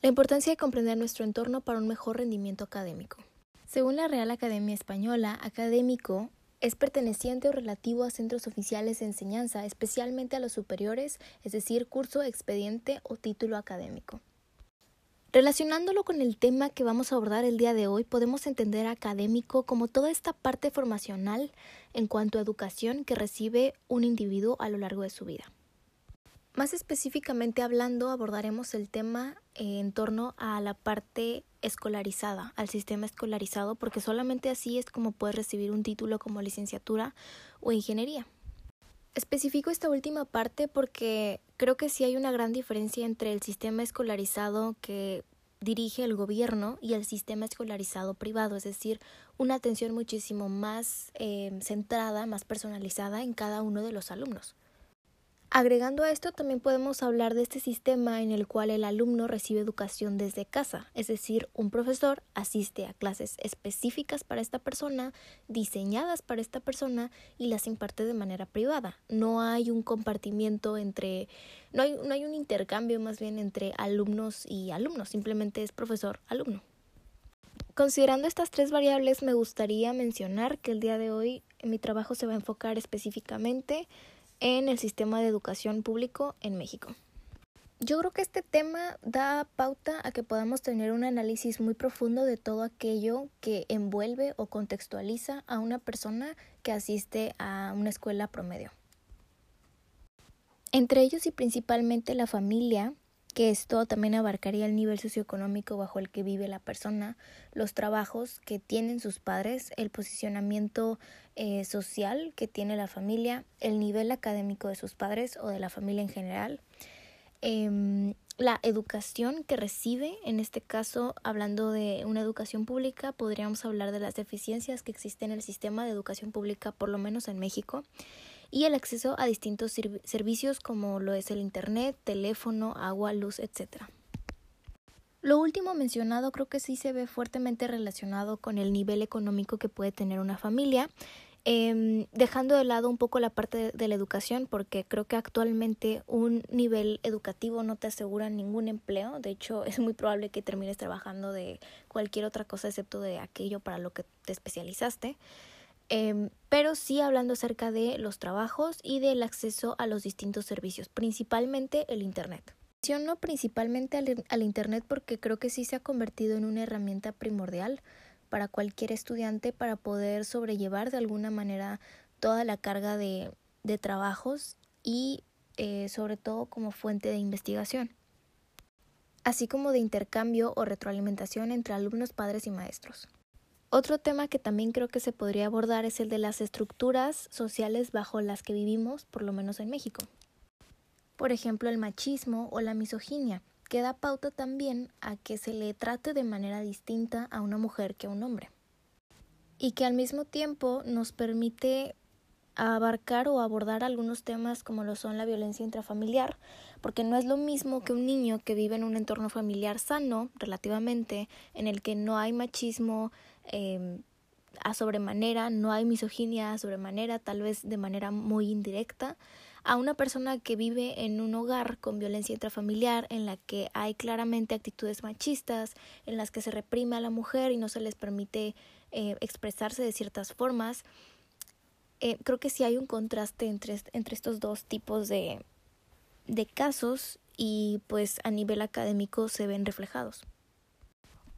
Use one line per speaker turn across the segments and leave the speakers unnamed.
La importancia de comprender nuestro entorno para un mejor rendimiento académico. Según la Real Academia Española, académico es perteneciente o relativo a centros oficiales de enseñanza, especialmente a los superiores, es decir, curso, expediente o título académico. Relacionándolo con el tema que vamos a abordar el día de hoy, podemos entender académico como toda esta parte formacional en cuanto a educación que recibe un individuo a lo largo de su vida. Más específicamente hablando, abordaremos el tema eh, en torno a la parte escolarizada, al sistema escolarizado, porque solamente así es como puedes recibir un título como licenciatura o ingeniería. Especifico esta última parte porque creo que sí hay una gran diferencia entre el sistema escolarizado que dirige el gobierno y el sistema escolarizado privado, es decir, una atención muchísimo más eh, centrada, más personalizada en cada uno de los alumnos. Agregando a esto, también podemos hablar de este sistema en el cual el alumno recibe educación desde casa, es decir, un profesor asiste a clases específicas para esta persona, diseñadas para esta persona y las imparte de manera privada. No hay un compartimiento entre, no hay, no hay un intercambio más bien entre alumnos y alumnos, simplemente es profesor-alumno. Considerando estas tres variables, me gustaría mencionar que el día de hoy mi trabajo se va a enfocar específicamente en el sistema de educación público en México. Yo creo que este tema da pauta a que podamos tener un análisis muy profundo de todo aquello que envuelve o contextualiza a una persona que asiste a una escuela promedio. Entre ellos y principalmente la familia, que esto también abarcaría el nivel socioeconómico bajo el que vive la persona, los trabajos que tienen sus padres, el posicionamiento eh, social que tiene la familia, el nivel académico de sus padres o de la familia en general, em, la educación que recibe, en este caso hablando de una educación pública, podríamos hablar de las deficiencias que existen en el sistema de educación pública, por lo menos en México, y el acceso a distintos servicios como lo es el Internet, teléfono, agua, luz, etc. Lo último mencionado creo que sí se ve fuertemente relacionado con el nivel económico que puede tener una familia, eh, dejando de lado un poco la parte de, la educación, porque creo que actualmente un nivel educativo no te asegura ningún empleo. De hecho, es muy probable que termines trabajando de cualquier otra cosa excepto de aquello para lo que te especializaste. Eh, pero sí hablando acerca de los trabajos y del acceso a los distintos servicios, principalmente el Internet. Menciono principalmente al, al Internet porque creo que sí se ha convertido en una herramienta primordial para cualquier estudiante para poder sobrellevar de alguna manera toda la carga de, de trabajos y eh, sobre todo como fuente de investigación, así como de intercambio o retroalimentación entre alumnos, padres y maestros. Otro tema que también creo que se podría abordar es el de las estructuras sociales bajo las que vivimos, por lo menos en México. Por ejemplo, el machismo o la misoginia, que da pauta también a que se le trate de manera distinta a una mujer que a un hombre. Y que al mismo tiempo nos permite abarcar o abordar algunos temas como lo son la violencia intrafamiliar, porque no es lo mismo que un niño que vive en un entorno familiar sano, relativamente, en el que no hay machismo eh, a sobremanera, no hay misoginia a sobremanera, tal vez de manera muy indirecta, a una persona que vive en un hogar con violencia intrafamiliar, en la que hay claramente actitudes machistas, en las que se reprime a la mujer y no se les permite eh, expresarse de ciertas formas, eh, creo que sí hay un contraste entre, entre estos dos tipos de, de casos y pues a nivel académico se ven reflejados.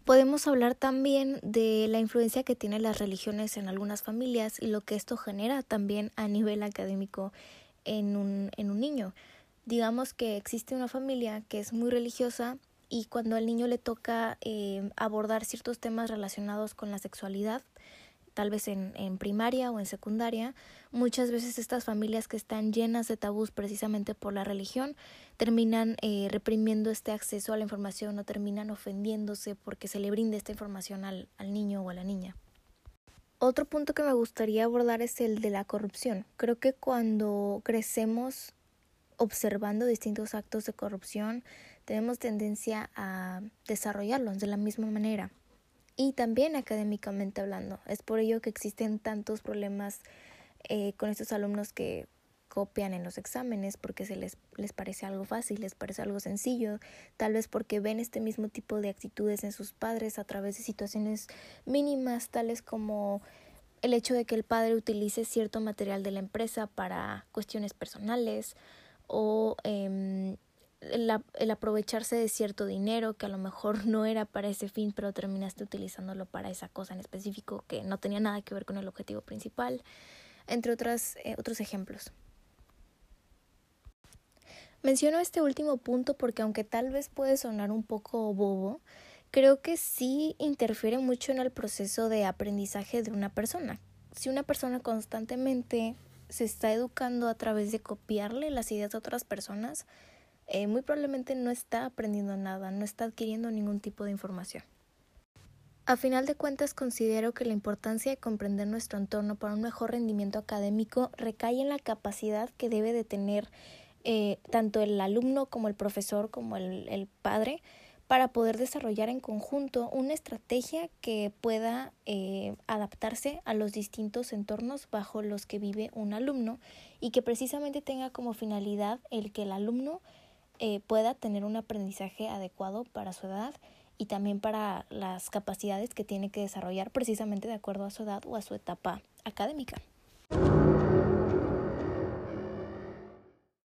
Podemos hablar también de la influencia que tienen las religiones en algunas familias y lo que esto genera también a nivel académico en un, en un niño. Digamos que existe una familia que es muy religiosa y cuando al niño le toca eh, abordar ciertos temas relacionados con la sexualidad, tal vez en, en, primaria o en secundaria, muchas veces estas familias que están llenas de tabús precisamente por la religión terminan eh, reprimiendo este acceso a la información o terminan ofendiéndose porque se le brinde esta información al, al niño o a la niña. Otro punto que me gustaría abordar es el de la corrupción. Creo que cuando crecemos observando distintos actos de corrupción, tenemos tendencia a desarrollarlos de la misma manera y también académicamente hablando. Es por ello que existen tantos problemas eh, con estos alumnos que copian en los exámenes porque se les, les parece algo fácil, les parece algo sencillo, tal vez porque ven este mismo tipo de actitudes en sus padres a través de situaciones mínimas, tales como el hecho de que el padre utilice cierto material de la empresa para cuestiones personales o eh, el, aprovecharse de cierto dinero que a lo mejor no era para ese fin, pero terminaste utilizándolo para esa cosa en específico que no tenía nada que ver con el objetivo principal, entre otras, eh, otros ejemplos. Menciono este último punto porque aunque tal vez puede sonar un poco bobo, creo que sí interfiere mucho en el proceso de aprendizaje de una persona. Si una persona constantemente se está educando a través de copiarle las ideas de otras personas, eh, muy probablemente no está aprendiendo nada, no está adquiriendo ningún tipo de información. A final de cuentas, considero que la importancia de comprender nuestro entorno para un mejor rendimiento académico recae en la capacidad que debe de tener eh, tanto el alumno como el profesor como el, el, padre para poder desarrollar en conjunto una estrategia que pueda eh, adaptarse a los distintos entornos bajo los que vive un alumno y que precisamente tenga como finalidad el que el alumno eh, pueda tener un aprendizaje adecuado para su edad y también para las capacidades que tiene que desarrollar precisamente de acuerdo a su edad o a su etapa académica.